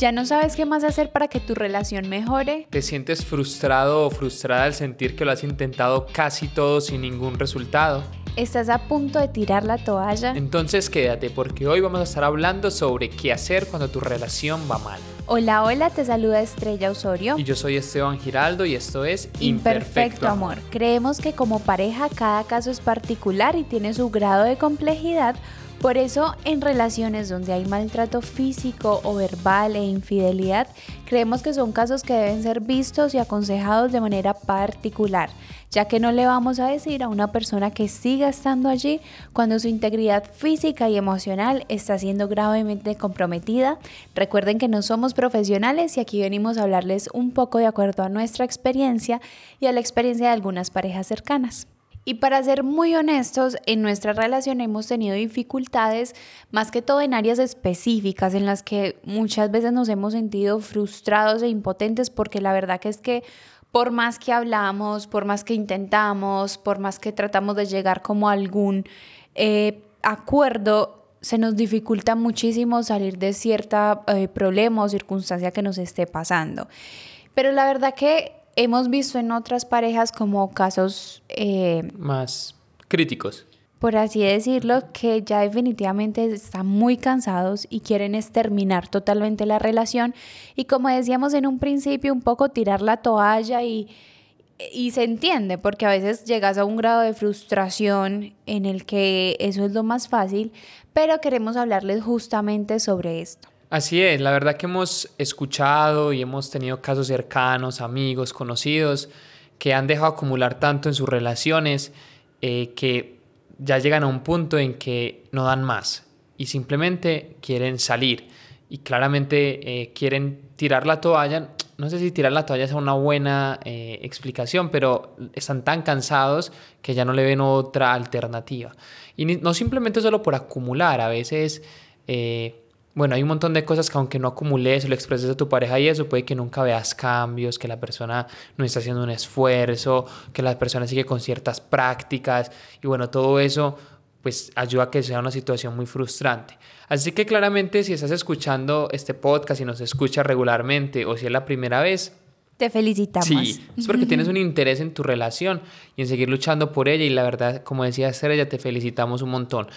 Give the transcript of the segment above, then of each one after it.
¿Ya no sabes qué más hacer para que tu relación mejore? ¿Te sientes frustrado o frustrada al sentir que lo has intentado casi todo sin ningún resultado? ¿Estás a punto de tirar la toalla? Entonces quédate porque hoy vamos a estar hablando sobre qué hacer cuando tu relación va mal. Hola, hola, te saluda Estrella Osorio. Y yo soy Esteban Giraldo y esto es Imperfecto, Amor. Creemos que como pareja cada caso es particular y tiene su grado de complejidad. Por eso, en relaciones donde hay maltrato físico o verbal e infidelidad, creemos que son casos que deben ser vistos y aconsejados de manera particular, ya que no le vamos a decir a una persona que siga estando allí cuando su integridad física y emocional está siendo gravemente comprometida. Recuerden que no somos profesionales y aquí venimos a hablarles un poco de acuerdo a nuestra experiencia y a la experiencia de algunas parejas cercanas. Y para ser muy honestos, en nuestra relación hemos tenido dificultades, más que todo en áreas específicas en las que muchas veces nos hemos sentido frustrados e impotentes porque la verdad que es que por más que hablamos, por más que intentamos, por más que tratamos de llegar como a algún eh, acuerdo, se nos dificulta muchísimo salir de cierta eh, problema o circunstancia que nos esté pasando. Pero la verdad que hemos visto en otras parejas como casos eh, más críticos. Por así decirlo, que ya definitivamente están muy cansados y quieren exterminar totalmente la relación y como decíamos en un principio, un poco tirar la toalla y, y se entiende porque a veces llegas a un grado de frustración en el que eso es lo más fácil, pero queremos hablarles justamente sobre esto. Así es, la verdad que hemos escuchado y hemos tenido casos cercanos, amigos, conocidos, que han dejado acumular tanto en sus relaciones eh, que ya llegan a un punto en que no dan más y simplemente quieren salir y claramente eh, quieren tirar la toalla. No sé si tirar la toalla es una buena eh, explicación, pero están tan cansados que ya no le ven otra alternativa. Y no simplemente solo por acumular, a veces bueno, hay un montón de cosas que aunque no acumules, lo expreses a tu pareja y eso, puede que nunca veas cambios, que la persona no está haciendo un esfuerzo, que la persona sigue con ciertas prácticas y bueno, todo eso pues ayuda a que sea una situación muy frustrante. Así que claramente si estás escuchando este podcast y nos escuchas regularmente o si es la primera vez, te felicitamos. Sí, es porque tienes un interés en tu relación y en seguir luchando por ella y la verdad, como decía Estrella, te felicitamos un montón.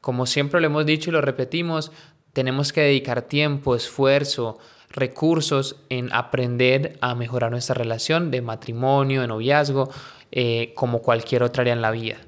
Como siempre lo hemos dicho y lo repetimos, tenemos que dedicar tiempo, esfuerzo, recursos en aprender a mejorar nuestra relación de matrimonio, de noviazgo, eh, como cualquier otra área en la vida.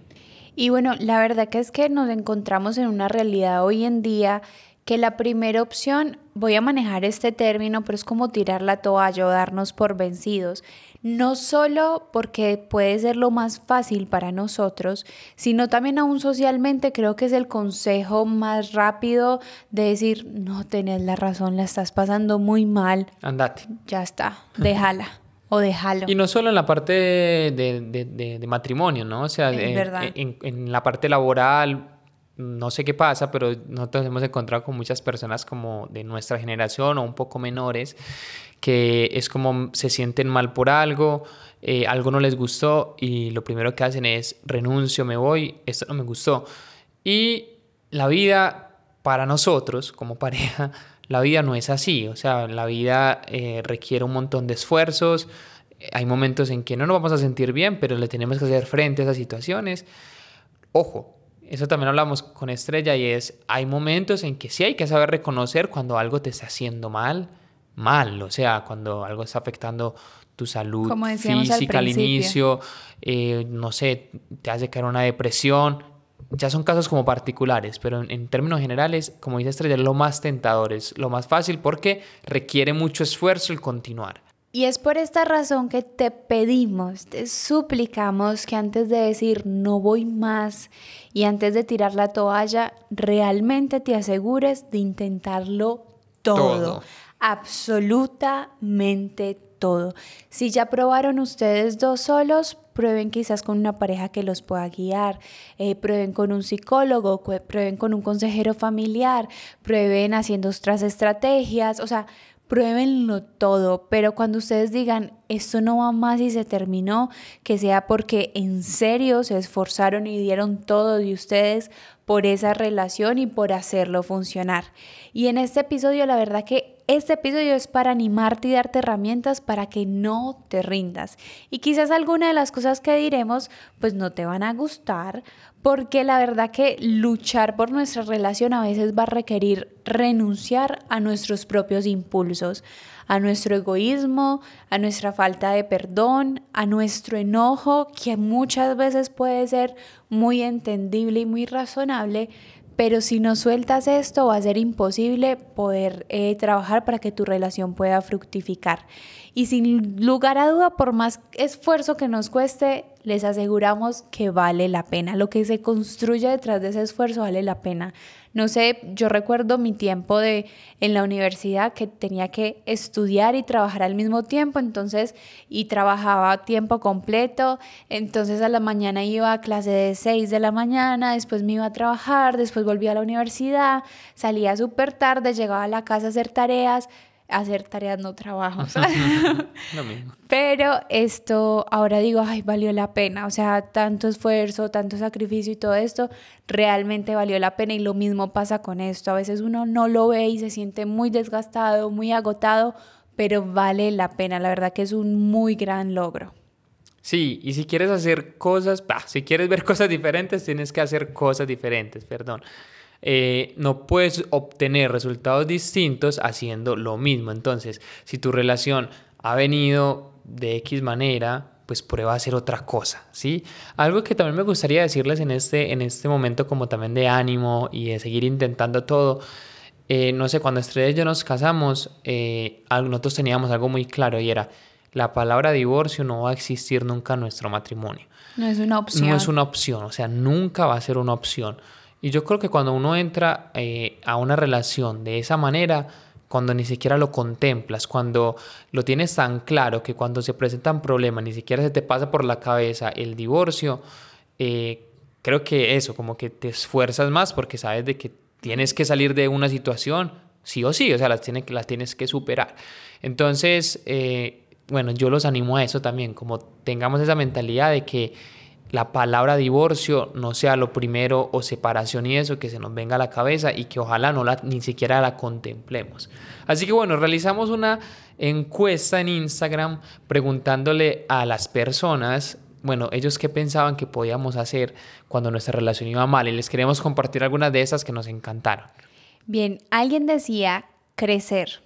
Y bueno, la verdad que es que nos encontramos en una realidad hoy en día que la primera opción, voy a manejar este término, pero es como tirar la toalla o darnos por vencidos. No solo porque puede ser lo más fácil para nosotros, sino también aún socialmente creo que es el consejo más rápido de decir, no tenés la razón, la estás pasando muy mal. Andate. Ya está, déjala. o déjalo. Y no solo en la parte de, matrimonio, ¿no? O sea, en, en, la parte laboral, no sé qué pasa, pero nosotros hemos encontrado con muchas personas como de nuestra generación o un poco menores que es como se sienten mal por algo, eh, algo no les gustó y lo primero que hacen es renuncio, me voy, esto no me gustó. Y la vida para nosotros como pareja, la vida no es así, o sea, la vida eh, requiere un montón de esfuerzos, hay momentos en que no nos vamos a sentir bien, pero le tenemos que hacer frente a esas situaciones. Ojo, eso también hablamos con Estrella y es, hay momentos en que sí hay que saber reconocer cuando algo te está haciendo mal, mal, o sea, cuando algo está afectando tu salud física al, inicio, eh, no sé, te hace caer una depresión, ya son casos como particulares, pero en, en, términos generales, como dice Estrella, lo más tentador, es lo más fácil porque requiere mucho esfuerzo el continuar. Y es por esta razón que te pedimos, te suplicamos que antes de decir no voy más y antes de tirar la toalla, realmente te asegures de intentarlo todo, absolutamente todo. Si ya probaron ustedes dos solos, prueben quizás con una pareja que los pueda guiar, eh, prueben con un psicólogo, prueben con un consejero familiar, prueben haciendo otras estrategias, o sea, pruébenlo todo, pero cuando ustedes digan, esto no va más y se terminó, que sea porque en serio se esforzaron y dieron todo de ustedes por esa relación y por hacerlo funcionar. Y en este episodio la verdad que este episodio es para animarte y darte herramientas para que no te rindas. Y quizás alguna de las cosas que diremos pues no te van a gustar porque la verdad que luchar por nuestra relación a veces va a requerir renunciar a nuestros propios impulsos, a nuestro egoísmo, a nuestra falta de perdón, a nuestro enojo, que muchas veces puede ser muy entendible y muy razonable, pero si no sueltas esto va a ser imposible poder eh, trabajar para que tu relación pueda fructificar. Y sin lugar a duda, por más esfuerzo que nos cueste, les aseguramos que vale la pena. Lo que se construye detrás de ese esfuerzo vale la pena. No sé, yo recuerdo mi tiempo de en la universidad que tenía que estudiar y trabajar al mismo tiempo, entonces y trabajaba tiempo completo, entonces a la mañana iba a clase de 6 de la mañana, después me iba a trabajar, después volvía a la universidad, salía súper tarde, llegaba a la casa a hacer tareas, hacer tareas, no trabajos. Lo mismo. Pero esto, ahora digo, ay, valió la pena. O sea, tanto esfuerzo, tanto sacrificio y todo esto, realmente valió la pena. Y lo mismo pasa con esto. A veces uno no lo ve y se siente muy desgastado, muy agotado, pero vale la pena. La verdad que es un muy gran logro. Sí, y si quieres hacer cosas, bah, si quieres ver cosas diferentes, tienes que hacer cosas diferentes, perdón. Eh, no puedes obtener resultados distintos haciendo lo mismo. Entonces, si tu relación ha venido de X manera, pues prueba a hacer otra cosa, ¿sí? Algo que también me gustaría decirles en este, en este momento como también de ánimo y de seguir intentando todo, eh, no sé, cuando Estrella y yo nos casamos, eh, nosotros teníamos algo muy claro y era, la palabra divorcio no va a existir nunca en nuestro matrimonio. No es una opción. No es una opción, o sea, nunca va a ser una opción. Y yo creo que cuando uno entra eh, a una relación de esa manera, cuando ni siquiera lo contemplas, cuando lo tienes tan claro que cuando se presentan problemas ni siquiera se te pasa por la cabeza el divorcio, eh, creo que eso, como que te esfuerzas más porque sabes de que tienes que salir de una situación, sí o sí, o sea, las, tienes, las tienes que superar. Entonces, eh, bueno, yo los animo a eso también, como tengamos esa mentalidad de que la palabra divorcio no sea lo primero o separación y eso que se nos venga a la cabeza y que ojalá no la ni siquiera la contemplemos. Así que bueno, realizamos una encuesta en Instagram preguntándole a las personas, bueno, ellos qué pensaban que podíamos hacer cuando nuestra relación iba mal y les queremos compartir algunas de esas que nos encantaron. Bien, alguien decía crecer.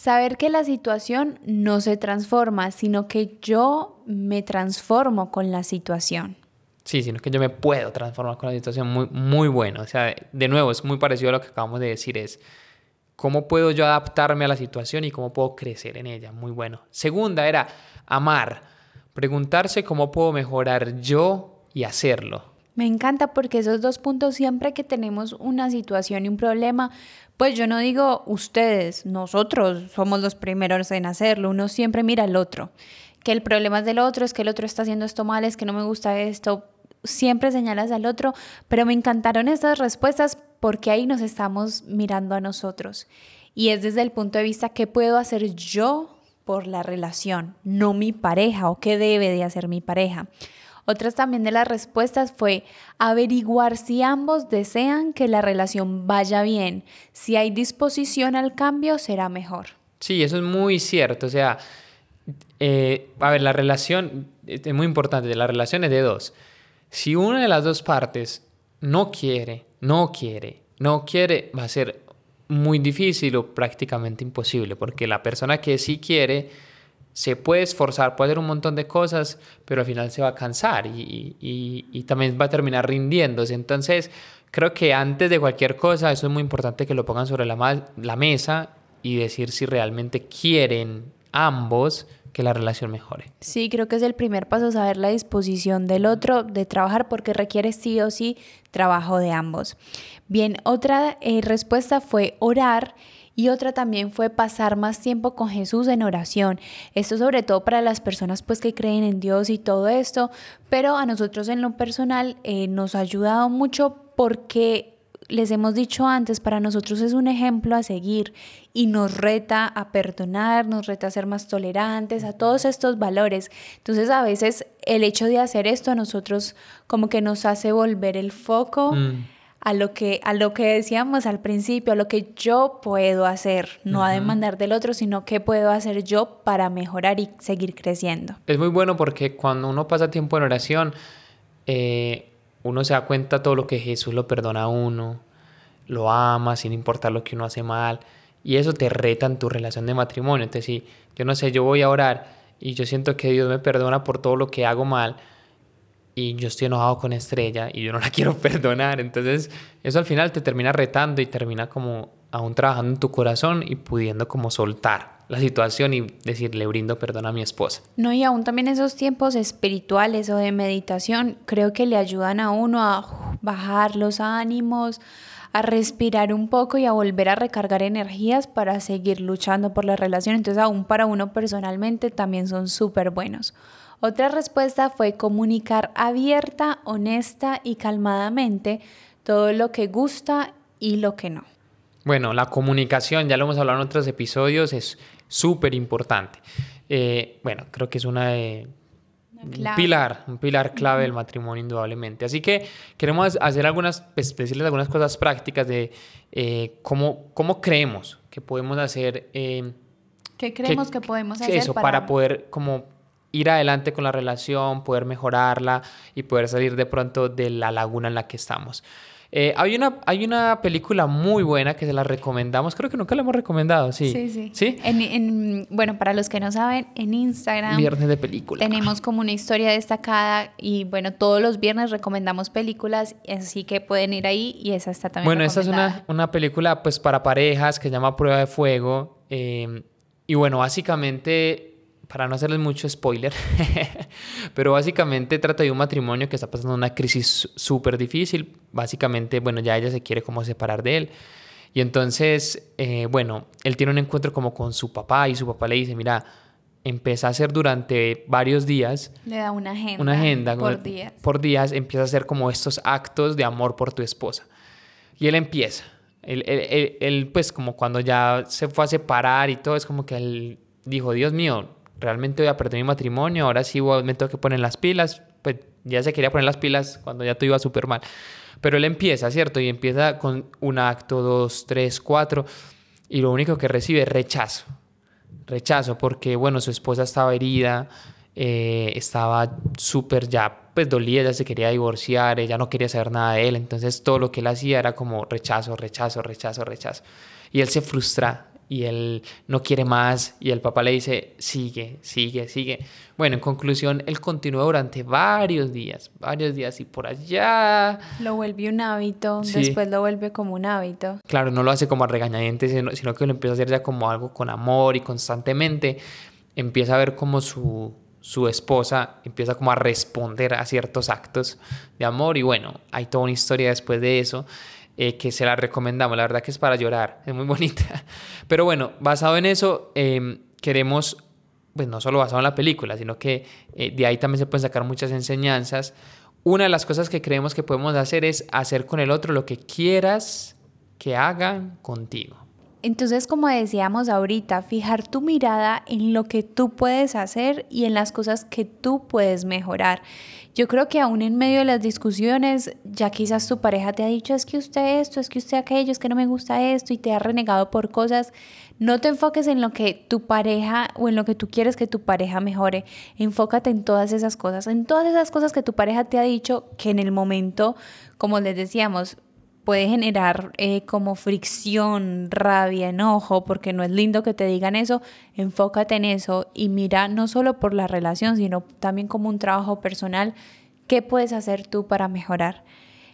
Saber que la situación no se transforma, sino que yo me transformo con la situación. Sí, sino que yo me puedo transformar con la situación muy, muy bueno. O sea, de nuevo, es muy parecido a lo que acabamos de decir, es cómo puedo yo adaptarme a la situación y cómo puedo crecer en ella. Muy bueno. Segunda era amar, preguntarse cómo puedo mejorar yo y hacerlo. Me encanta porque esos dos puntos, siempre que tenemos una situación y un problema, pues yo no digo ustedes, nosotros somos los primeros en hacerlo, uno siempre mira al otro, que el problema es del otro, es que el otro está haciendo esto mal, es que no me gusta esto, siempre señalas al otro, pero me encantaron estas respuestas porque ahí nos estamos mirando a nosotros. Y es desde el punto de vista qué puedo hacer yo por la relación, no mi pareja o qué debe de hacer mi pareja. Otras también de las respuestas fue averiguar si ambos desean que la relación vaya bien. Si hay disposición al cambio, será mejor. Sí, eso es muy cierto. O sea, eh, a ver, la relación es muy importante. La relación es de dos. Si una de las dos partes no quiere, no quiere, no quiere, va a ser muy difícil o prácticamente imposible, porque la persona que sí quiere se puede esforzar, puede hacer un montón de cosas, pero al final se va a cansar y, también va a terminar rindiéndose. Entonces, creo que antes de cualquier cosa, eso es muy importante que lo pongan sobre la, la mesa y decir si realmente quieren ambos que la relación mejore. Sí, creo que es el primer paso saber la disposición del otro de trabajar porque requiere sí o sí trabajo de ambos. Bien, otra eh, respuesta fue orar y otra también fue pasar más tiempo con Jesús en oración. Esto sobre todo para las personas pues que creen en Dios y todo esto, pero a nosotros en lo personal eh, nos ha ayudado mucho porque les hemos dicho antes, para nosotros es un ejemplo a seguir y nos reta a perdonar, nos reta a ser más tolerantes, a todos estos valores. Entonces a veces el hecho de hacer esto a nosotros como que nos hace volver el foco. Mm a lo que a lo que decíamos al principio, a lo que yo puedo hacer, no a demandar del otro, sino qué puedo hacer yo para mejorar y seguir creciendo. Es muy bueno porque cuando uno pasa tiempo en oración, eh, uno se da cuenta todo lo que Jesús lo perdona a uno, lo ama sin importar lo que uno hace mal, y eso te reta en tu relación de matrimonio. Entonces, si yo no sé, yo voy a orar y yo siento que Dios me perdona por todo lo que hago mal, y yo estoy enojado con Estrella y yo no la quiero perdonar. Entonces eso al final te termina retando y termina como aún trabajando en tu corazón y pudiendo como soltar la situación y decirle brindo perdón a mi esposa. No, y aún también esos tiempos espirituales o de meditación creo que le ayudan a uno a bajar los ánimos, a respirar un poco y a volver a recargar energías para seguir luchando por la relación. Entonces aún para uno personalmente también son súper buenos. Otra respuesta fue comunicar abierta, honesta y calmadamente todo lo que gusta y lo que no. Bueno, la comunicación, ya lo hemos hablado en otros episodios, es súper importante. Eh, bueno, creo que es una un pilar, un pilar clave del matrimonio indudablemente. Así que queremos hacer algunas, pues, decirles algunas cosas prácticas de eh, cómo, cómo creemos que podemos hacer. Eh, ¿Qué creemos que, podemos hacer? Eso, para... para poder como ir adelante con la relación, poder mejorarla y poder salir de pronto de la laguna en la que estamos. Eh, hay, una, hay una película muy buena que se la recomendamos, creo que nunca la hemos recomendado, sí. Sí, sí. ¿Sí? En, bueno, para los que no saben, en Instagram... Viernes de película. Tenemos como una historia destacada y bueno, todos los viernes recomendamos películas, así que pueden ir ahí y esa está también Bueno, esta es una, una película pues para parejas que se llama Prueba de Fuego. Eh, y bueno, básicamente para no hacerles mucho spoiler, pero básicamente trata de un matrimonio que está pasando una crisis súper difícil. Básicamente, bueno, ya ella se quiere como separar de él. Y entonces, eh, bueno, él tiene un encuentro como con su papá y su papá le dice, mira, empieza a hacer durante varios días. Le da una agenda. Una agenda. Por días. Por días empieza a hacer como estos actos de amor por tu esposa. Y él empieza. Él, él, él, pues como cuando ya se fue a separar y todo, es como que él dijo, Dios mío, realmente voy a perder mi matrimonio, ahora sí me tengo que poner las pilas, pues ya se quería poner las pilas cuando ya todo iba súper mal. Pero él empieza, ¿cierto? Y empieza con un acto, dos, tres, cuatro, y lo único que recibe es rechazo. Rechazo, porque, bueno, su esposa estaba herida, eh, estaba súper ya, pues dolida, ya se quería divorciar, ella no quería saber nada de él, entonces todo lo que él hacía era como rechazo, rechazo, rechazo, rechazo. Y él se frustra, y él no quiere más y el papá le dice, sigue, sigue, sigue. Bueno, en conclusión, él continúa durante varios días, varios días y por allá... Lo vuelve un hábito, después lo vuelve como un hábito. Claro, no lo hace como a regañadientes, sino, sino que lo empieza a hacer ya como algo con amor y constantemente empieza a ver como su, su esposa empieza como a responder a ciertos actos de amor y bueno, hay toda una historia después de eso. Eh, que se la recomendamos. La verdad que es para llorar, es muy bonita. Pero bueno, basado en eso, em, queremos, pues no solo basado en la película, sino que eh, de ahí también se pueden sacar muchas enseñanzas. Una de las cosas que creemos que podemos hacer es hacer con el otro lo que quieras que hagan contigo. Entonces, como decíamos ahorita, fijar tu mirada en lo que tú puedes hacer y en las cosas que tú puedes mejorar. Yo creo que aún en medio de las discusiones, ya quizás tu pareja te ha dicho, es que usted esto, es que usted aquello, es que no me gusta esto y te ha renegado por cosas. No te enfoques en lo que tu pareja o en lo que tú quieres que tu pareja mejore. Enfócate en todas esas cosas, en todas esas cosas que tu pareja te ha dicho que en el momento, como les decíamos, puede generar eh, como fricción, rabia, enojo, porque no es lindo que te digan eso, enfócate en eso y mira no solo por la relación, sino también como un trabajo personal, ¿qué puedes hacer tú para mejorar?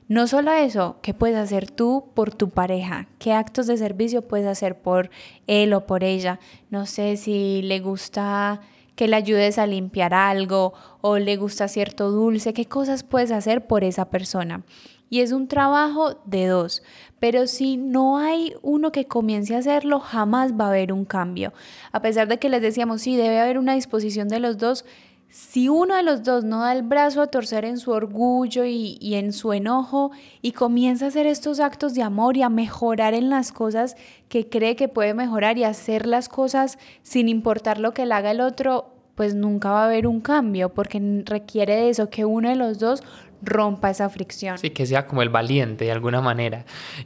No solo eso, ¿qué puedes hacer tú por tu pareja? ¿Qué actos de servicio puedes hacer por él o por ella? No sé si le gusta que le ayudes a limpiar algo o le gusta cierto dulce, ¿qué cosas puedes hacer por esa persona? Y es un trabajo de dos. Pero si no hay uno que comience a hacerlo, jamás va a haber un cambio. A pesar de que les decíamos, sí, debe haber una disposición de los dos. Si uno de los dos no da el brazo a torcer en su orgullo y, y en su enojo y comienza a hacer estos actos de amor y a mejorar en las cosas que cree que puede mejorar y hacer las cosas sin importar lo que le haga el otro, pues nunca va a haber un cambio porque requiere de eso, que uno de los dos rompa esa fricción. Sí, que sea como el valiente de alguna manera.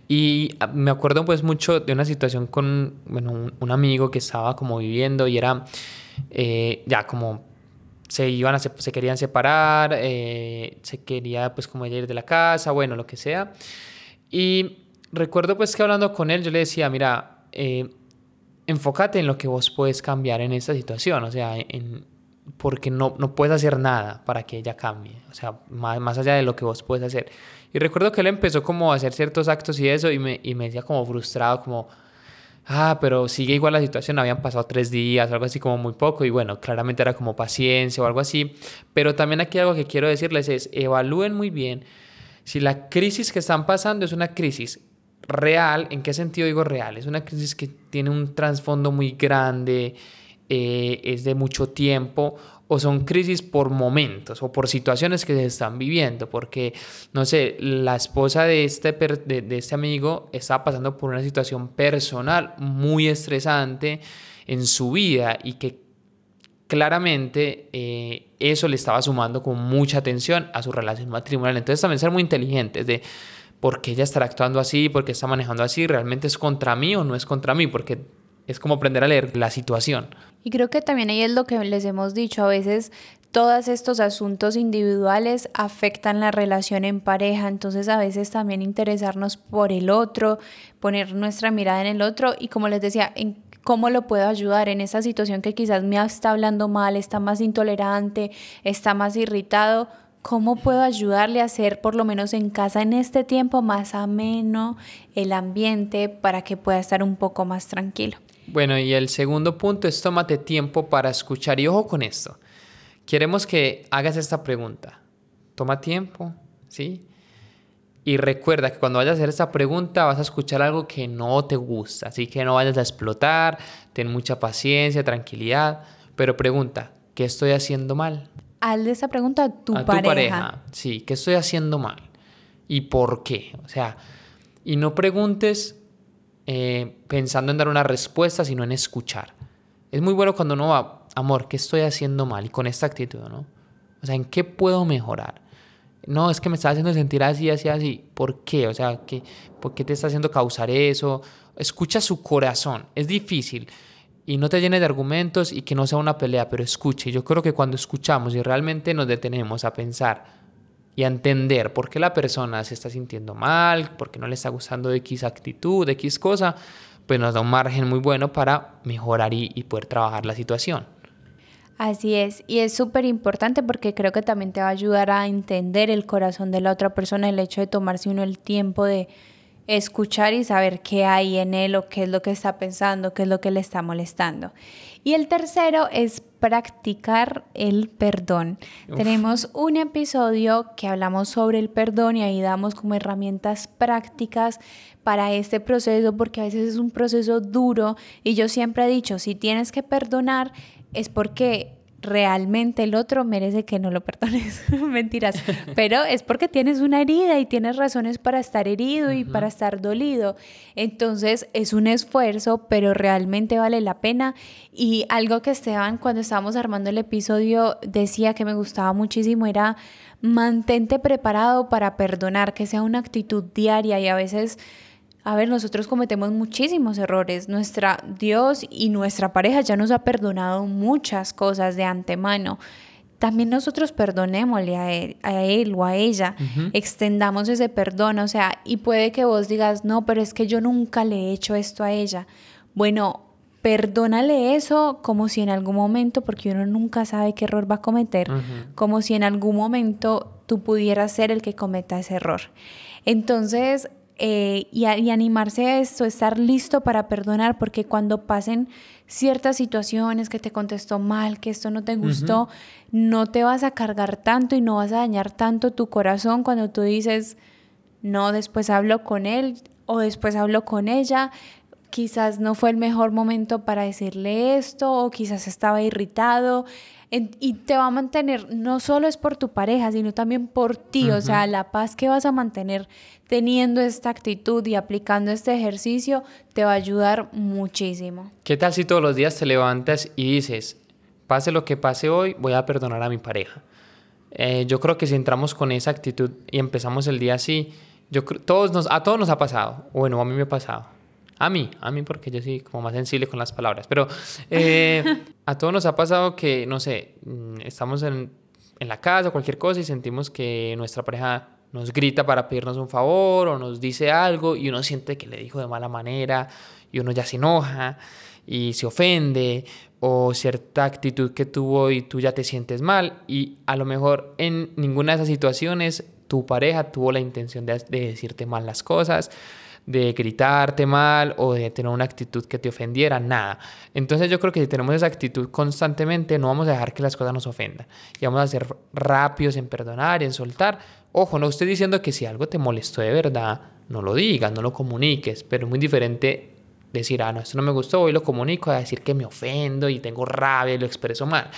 Y ah, me acuerdo pues mucho de una situación con bueno, un, amigo que estaba como viviendo y era eh, ya como se iban a, se, querían separar, eh, se quería pues como ir de la casa, bueno, lo que sea. Y recuerdo pues que hablando con él yo le decía, mira, eh, enfócate en lo que vos puedes cambiar en esta situación, o sea, en, porque no, no puedes hacer nada para que ella cambie, o sea, más, más allá de lo que vos puedes hacer. Y recuerdo que él empezó como a hacer ciertos actos y eso, y me, y me decía como frustrado, como, ah, pero sigue igual la situación, habían pasado tres días, algo así como muy poco, y bueno, claramente era como paciencia o algo así. Pero también aquí algo que quiero decirles es, evalúen muy bien si la crisis que están pasando es una crisis real, ¿en qué sentido digo real? Es una crisis que tiene un trasfondo muy grande, eh, es de mucho tiempo o son crisis por momentos o por situaciones que se están viviendo, porque, no sé, la esposa de este, de, este amigo está pasando por una situación personal muy estresante en su vida y que claramente eh, eso le estaba sumando con mucha atención a su relación matrimonial. Entonces también ser muy inteligentes de por qué ella estará actuando así, por qué está manejando así, realmente es contra mí o no es contra mí, porque es como aprender a leer la situación. Y creo que también ahí es lo que les hemos dicho, a veces todos estos asuntos individuales afectan la relación en pareja, entonces a veces también interesarnos por el otro, poner nuestra mirada en el otro y como les decía, en cómo lo puedo ayudar en esa situación que quizás me está hablando mal, está más intolerante, está más irritado, ¿Cómo puedo ayudarle a hacer, por lo menos en casa, en este tiempo más ameno el ambiente para que pueda estar un poco más tranquilo? Bueno, y el segundo punto es tómate tiempo para escuchar. Y ojo con esto. Queremos que hagas esta pregunta. Toma tiempo, ¿sí? Y recuerda que cuando vayas a hacer esta pregunta vas a escuchar algo que no te gusta. Así que no vayas a explotar, ten mucha paciencia, tranquilidad. Pero pregunta, ¿qué estoy haciendo mal? hazle esa pregunta a tu pareja. Tu pareja. Sí, ¿qué estoy haciendo mal? ¿Y por qué? O sea, y no preguntes eh, pensando en dar una respuesta, sino en escuchar. Es muy bueno cuando uno va, amor, ¿qué estoy haciendo mal? Y con esta actitud, ¿no? O sea, ¿en qué puedo mejorar? No, es que me está haciendo sentir así, así, así. ¿Por qué? O sea, ¿qué, ¿por qué te está haciendo causar eso? Escucha su corazón. Es difícil y no te llene de argumentos y que no sea una pelea, pero escuche. Yo creo que cuando escuchamos y realmente nos detenemos a pensar y a entender por qué la persona se está sintiendo mal, por qué no le está gustando X actitud, X cosa, pues nos da un margen muy bueno para mejorar y, y poder trabajar la situación. Así es, y es súper importante porque creo que también te va a ayudar a entender el corazón de la otra persona, el hecho de tomarse uno el tiempo de escuchar y saber qué hay en él o qué es lo que está pensando, qué es lo que le está molestando. Y el tercero es practicar el perdón. Tenemos un episodio que hablamos sobre el perdón y ahí damos como herramientas prácticas para este proceso porque a veces es un proceso duro y yo siempre he dicho, si tienes que perdonar es porque realmente el otro merece que no lo perdones. Mentiras. Pero es porque tienes una herida y tienes razones para estar herido y para estar dolido. Entonces es un esfuerzo, pero realmente vale la pena. Y algo que Esteban, cuando estábamos armando el episodio, decía que me gustaba muchísimo era mantente preparado para perdonar, que sea una actitud diaria y a veces a ver, nosotros cometemos muchísimos errores. Nuestra Dios y nuestra pareja ya nos ha perdonado muchas cosas de antemano. También nosotros perdonémosle a él, a él o a ella, extendamos ese perdón, o sea, y puede que vos digas, no, pero es que yo nunca le he hecho esto a ella. Bueno, perdónale eso como si en algún momento, porque uno nunca sabe qué error va a cometer, como si en algún momento tú pudieras ser el que cometa ese error. Entonces, eh, y, animarse a esto, estar listo para perdonar, porque cuando pasen ciertas situaciones que te contestó mal, que esto no te gustó, no te vas a cargar tanto y no vas a dañar tanto tu corazón cuando tú dices, no, después hablo con él o después hablo con ella, quizás no fue el mejor momento para decirle esto o quizás estaba irritado y te va a mantener, no solo es por tu pareja, sino también por ti, o sea, la paz que vas a mantener teniendo esta actitud y aplicando este ejercicio te va a ayudar muchísimo. ¿Qué tal si todos los días te levantas y dices, pase lo que pase hoy, voy a perdonar a mi pareja? Eh, yo creo que si entramos con esa actitud y empezamos el día así, yo todos nos, a todos nos ha pasado. Bueno, a mí me ha pasado. A mí, a mí porque yo soy como más sensible con las palabras. Pero eh, a todos nos ha pasado que, no sé, mm, estamos en, en la casa o cualquier cosa y sentimos que nuestra pareja nos grita para pedirnos un favor o nos dice algo y uno siente que le dijo de mala manera y uno ya se enoja y se ofende o cierta actitud que tuvo y tú ya te sientes mal y a lo mejor en ninguna de esas situaciones tu pareja tuvo la intención de, decirte mal las cosas, de gritarte mal o de tener una actitud que te ofendiera, nada. Entonces yo creo que si tenemos esa actitud constantemente no vamos a dejar que las cosas nos ofendan y vamos a ser rápidos en perdonar, en soltar. Ojo, no estoy diciendo que si algo te molestó de verdad, no lo digas, no lo comuniques, pero es muy diferente decir, ah, no, esto no me gustó, hoy lo comunico, a decir que me ofendo y tengo rabia y lo expreso mal.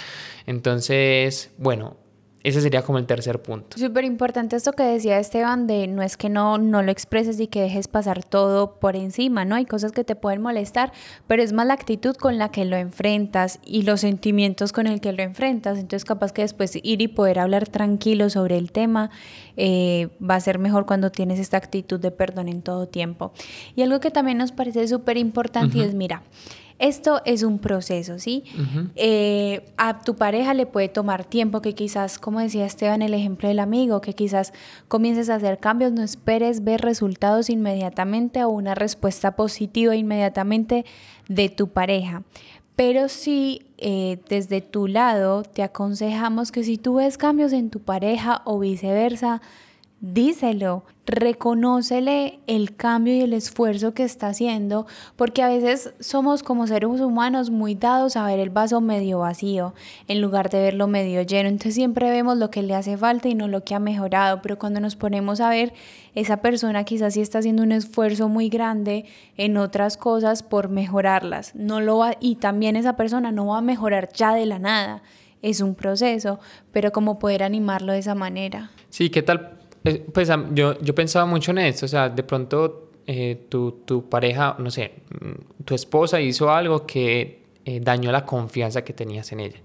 Entonces, bueno, ese sería como el tercer punto. Súper importante esto que decía Esteban de no es que no, no lo expreses y que dejes pasar todo por encima, ¿no? Hay cosas que te pueden molestar, pero es más la actitud con la que lo enfrentas y los sentimientos con el que lo enfrentas. Entonces capaz que después ir y poder hablar tranquilo sobre el tema eh, va a ser mejor cuando tienes esta actitud de perdón en todo tiempo. Y algo que también nos parece súper importante es, mira, esto es un proceso, ¿sí? Eh, a tu pareja le puede tomar tiempo, que quizás, como decía Esteban, el ejemplo del amigo, que quizás comiences a hacer cambios, no esperes ver resultados inmediatamente o una respuesta positiva inmediatamente de tu pareja. Pero sí, eh, desde tu lado, te aconsejamos que si tú ves cambios en tu pareja o viceversa, díselo, reconócele el cambio y el esfuerzo que está haciendo, porque a veces somos como seres humanos muy dados a ver el vaso medio vacío en lugar de verlo medio lleno. Entonces siempre vemos lo que le hace falta y no lo que ha mejorado, pero cuando nos ponemos a ver, esa persona quizás sí está haciendo un esfuerzo muy grande en otras cosas por mejorarlas. No lo va y también esa persona no va a mejorar ya de la nada. Es un proceso, pero como poder animarlo de esa manera. Sí, ¿qué tal pues yo, yo pensaba mucho en esto, o sea, de pronto eh, tu, tu, pareja, no sé, mm, tu esposa hizo algo que eh, dañó la confianza que tenías en ella.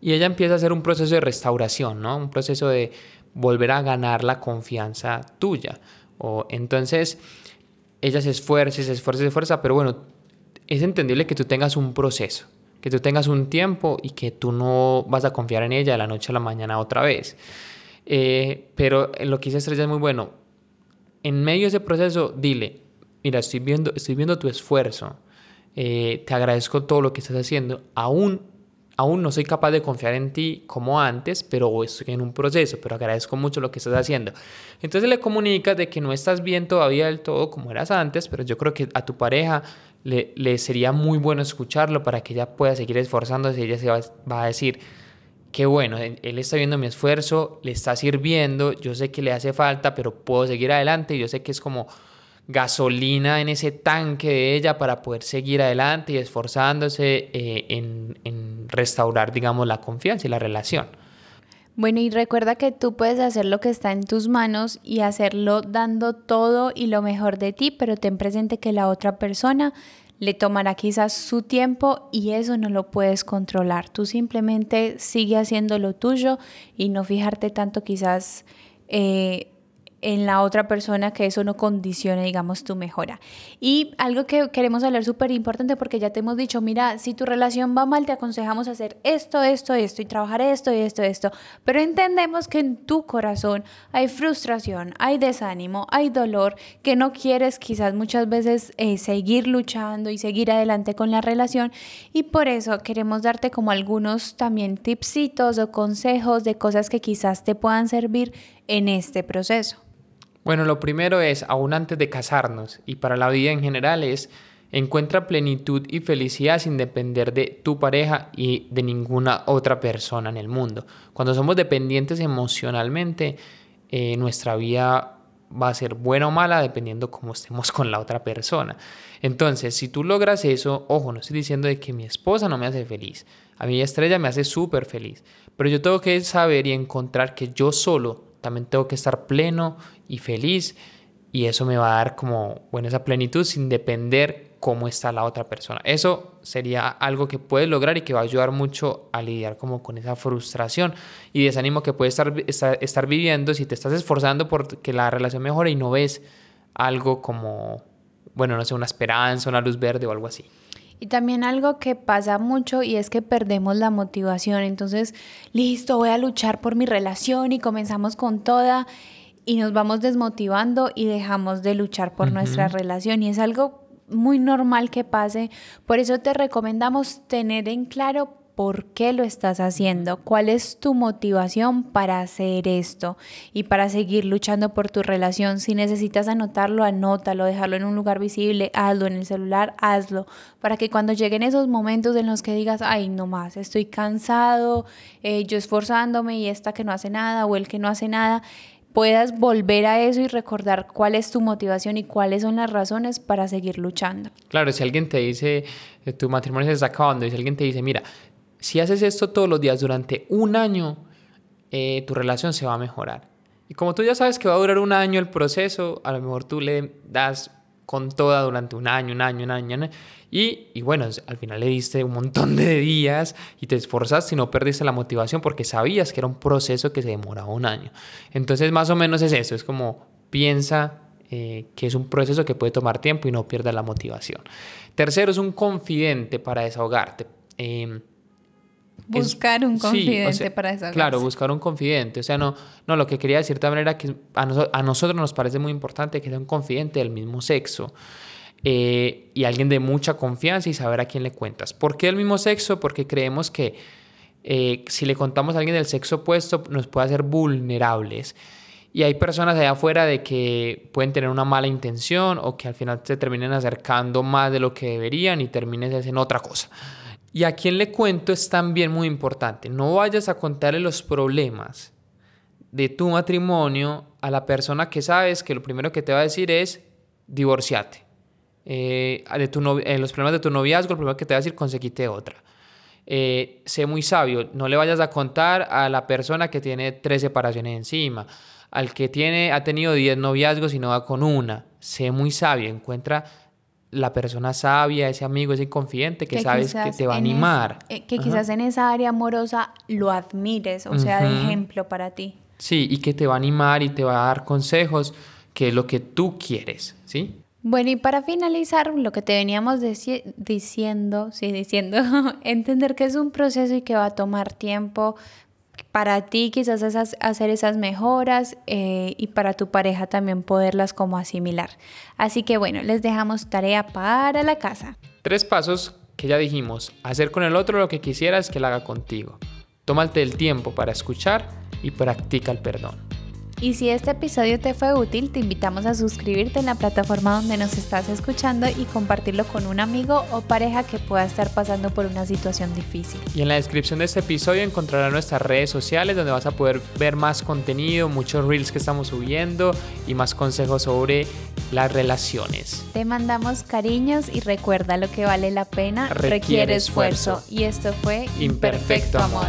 Y ella empieza a hacer un proceso de restauración, ¿no? Un proceso de volver a ganar la confianza tuya. O, entonces, ella se esfuerza, se esfuerza, se esfuerza, pero bueno, es entendible que tú tengas un proceso, que tú tengas un tiempo y que tú no vas a confiar en ella de la noche a la mañana otra vez. Eh, pero lo que dice Estrella es muy bueno. En medio de ese proceso, dile, mira, estoy viendo, estoy viendo tu esfuerzo, eh, te agradezco todo lo que estás haciendo, aún, aún no soy capaz de confiar en ti como antes, pero estoy en un proceso, pero agradezco mucho lo que estás haciendo. Entonces le comunicas de que no estás bien todavía del todo como eras antes, pero yo creo que a tu pareja le, le sería muy bueno escucharlo para que ella pueda seguir esforzándose y ella se va, va a decir, qué bueno, él está viendo mi esfuerzo, le está sirviendo, yo sé que le hace falta, pero puedo seguir adelante, yo sé que es como gasolina en ese tanque de ella para poder seguir adelante y esforzándose eh, en, en restaurar, digamos, la confianza y la relación. Bueno, y recuerda que tú puedes hacer lo que está en tus manos y hacerlo dando todo y lo mejor de ti, pero ten presente que la otra persona le tomará quizás su tiempo y eso no lo puedes controlar. Tú simplemente sigue haciendo lo tuyo y no fijarte tanto quizás eh, en la otra persona que eso no condicione, digamos, tu mejora. Y algo que queremos hablar súper importante porque ya te hemos dicho, mira, si tu relación va mal, te aconsejamos hacer esto, esto, esto y trabajar esto y esto, esto. Pero entendemos que en tu corazón hay frustración, hay desánimo, hay dolor, que no quieres quizás muchas veces eh, seguir luchando y seguir adelante con la relación. Y por eso queremos darte como algunos también tipsitos o consejos de cosas que quizás te puedan servir en este proceso. Bueno, lo primero es, aún antes de casarnos y para la vida en general, es encuentra plenitud y felicidad sin depender de tu pareja y de ninguna otra persona en el mundo. Cuando somos dependientes emocionalmente, eh, nuestra vida va a ser buena o mala dependiendo cómo estemos con la otra persona. Entonces, si tú logras eso, ojo, no estoy diciendo de que mi esposa no me hace feliz. A mi estrella me hace súper feliz. Pero yo tengo que saber y encontrar que yo solo también tengo que estar pleno y feliz y eso me va a dar como, bueno, esa plenitud sin depender cómo está la otra persona. Eso sería algo que puedes lograr y que va a ayudar mucho a lidiar como con esa frustración y desánimo que puedes estar, estar, viviendo si te estás esforzando por que la relación mejore y no ves algo como, bueno, no sé, una esperanza, una luz verde o algo así. Y también algo que pasa mucho y es que perdemos la motivación. Entonces, listo, voy a luchar por mi relación y comenzamos con toda y nos vamos desmotivando y dejamos de luchar por nuestra relación. Y es algo muy normal que pase. Por eso te recomendamos tener en claro por qué lo estás haciendo, cuál es tu motivación para hacer esto y para seguir luchando por tu relación. Si necesitas anotarlo, anótalo, dejarlo en un lugar visible, hazlo en el celular, hazlo, para que cuando lleguen esos momentos en los que digas, ay, no más, estoy cansado, eh, yo esforzándome y esta que no hace nada o el que no hace nada, puedas volver a eso y recordar cuál es tu motivación y cuáles son las razones para seguir luchando. Claro, si alguien te dice, eh, tu matrimonio se está acabando, y si alguien te dice, mira, si haces esto todos los días durante un año, eh, tu relación se va a mejorar. Y como tú ya sabes que va a durar un año el proceso, a lo mejor tú le das con toda durante un año, un año, un año. Y, y, bueno, al final le diste un montón de días y te esforzaste y no perdiste la motivación porque sabías que era un proceso que se demoraba un año. Entonces, más o menos es eso, es como piensa eh, que es un proceso que puede tomar tiempo y no pierdas la motivación. Tercero, es un confidente para desahogarte. Em, buscar un confidente para desahogarse. Claro, buscar un confidente. O sea, no, no lo que quería decir también era que a, a nosotros nos parece muy importante que sea un confidente del mismo sexo. Eh, y alguien de mucha confianza y saber a quién le cuentas. ¿Por qué el mismo sexo? Porque creemos que eh, si le contamos a alguien del sexo opuesto nos puede hacer vulnerables. Y hay personas allá afuera de que pueden tener una mala intención o que al final se terminen acercando más de lo que deberían y termines en otra cosa. Y a quién le cuento es también muy importante. No vayas a contarle los problemas de tu matrimonio a la persona que sabes que lo primero que te va a decir es divorciate eh, de tu eh, los problemas de tu noviazgo, lo primero que te va a decir, conseguite otra. Eh, sé muy sabio, no le vayas a contar a la persona que tiene tres separaciones encima, al que tiene, ha tenido diez noviazgos y no va con una. Sé muy sabio, encuentra la persona sabia, ese amigo, ese confidente que, sabes que te va a animar. que quizás en esa área amorosa lo admires, o sea, de ejemplo para ti. Sí, y que te va a animar y te va a dar consejos, que es lo que tú quieres, ¿sí? Bueno, y para finalizar, lo que te veníamos diciendo, sí, diciendo, entender que es un proceso y que va a tomar tiempo para ti quizás hacer esas mejoras eh, y para tu pareja también poderlas como asimilar. Así que bueno, les dejamos tarea para la casa. Tres pasos que ya dijimos, hacer con el otro lo que quisieras que él haga contigo. Tómate el tiempo para escuchar y practica el perdón. Y si este episodio te fue útil, te invitamos a suscribirte en la plataforma donde nos estás escuchando y compartirlo con un amigo o pareja que pueda estar pasando por una situación difícil. Y en la descripción de este episodio encontrarás nuestras redes sociales donde vas a poder ver más contenido, muchos reels que estamos subiendo y más consejos sobre las relaciones. Te mandamos cariños y recuerda lo que vale la pena requiere, esfuerzo. Y esto fue Imperfecto, amor.